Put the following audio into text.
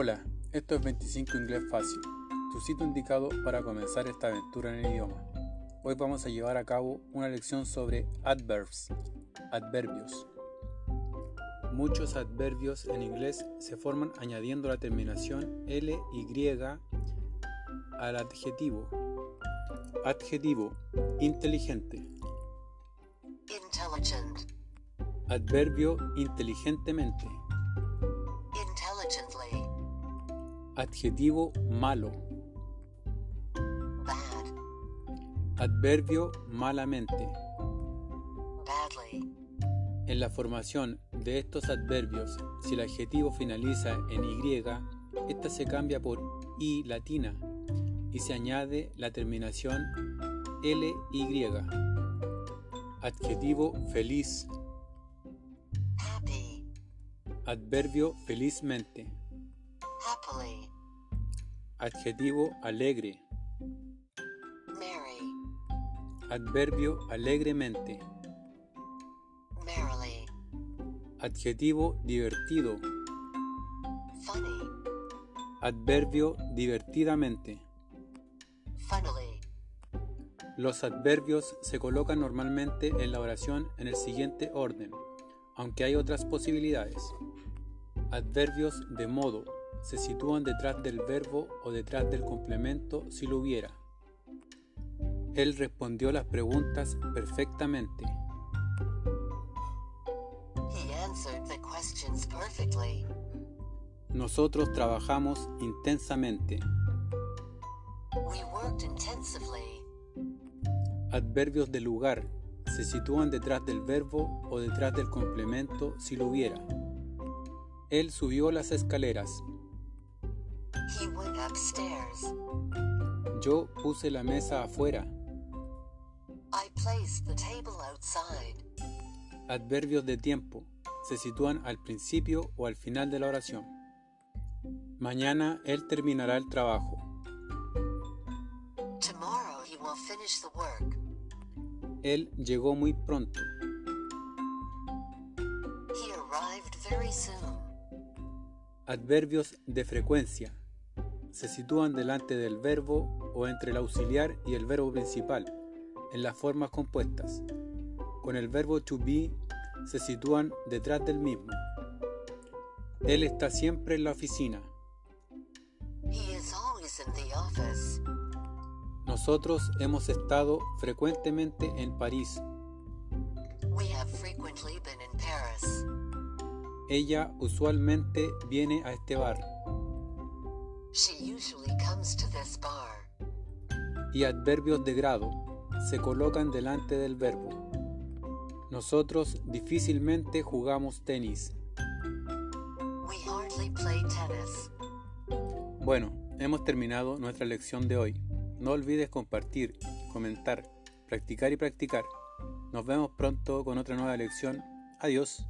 Hola, esto es 25 Inglés Fácil, tu sitio indicado para comenzar esta aventura en el idioma. Hoy vamos a llevar a cabo una lección sobre adverbs, adverbios. Muchos adverbios en inglés se forman añadiendo la terminación ly al adjetivo. Adjetivo, inteligente. Intelligent. Adverbio, inteligentemente. Intelligently. Adjetivo, malo. Adverbio, malamente. Badly. En la formación de estos adverbios, si el adjetivo finaliza en y, esta se cambia por i latina y se añade la terminación ly. Adjetivo feliz. Happy. Adverbio felizmente. Happily. Adjetivo alegre. Merry. Adverbio alegremente. Merrily. Adjetivo divertido. Funny. Adverbio divertidamente. Funnily. Los adverbios se colocan normalmente en la oración en el siguiente orden, aunque hay otras posibilidades. Adverbios de modo se sitúan detrás del verbo o detrás del complemento si lo hubiera. Él respondió las preguntas perfectamente. Nosotros trabajamos intensamente. We worked intensively. Adverbios de lugar se sitúan detrás del verbo o detrás del complemento si lo hubiera. Él subió las escaleras. He went upstairs. Yo puse la mesa afuera. I placed the table outside. Adverbios de tiempo se sitúan al principio o al final de la oración. Mañana él terminará el trabajo. Tomorrow he will finish the work. Él llegó muy pronto. He arrived very soon. Adverbios de frecuencia se sitúan delante del verbo o entre el auxiliar y el verbo principal, en las formas compuestas. Con el verbo to be se sitúan detrás del mismo. Él está siempre en la oficina. He is always in the office. Nosotros hemos estado frecuentemente en París. We have frequently been in Paris. Ella usualmente viene a este bar. She usually comes to this bar. Y adverbios de grado se colocan delante del verbo. Nosotros difícilmente jugamos tenis. We hardly play tennis. Bueno, hemos terminado nuestra lección de hoy. No olvides compartir, comentar, practicar y practicar. Nos vemos pronto con otra nueva lección. Adiós.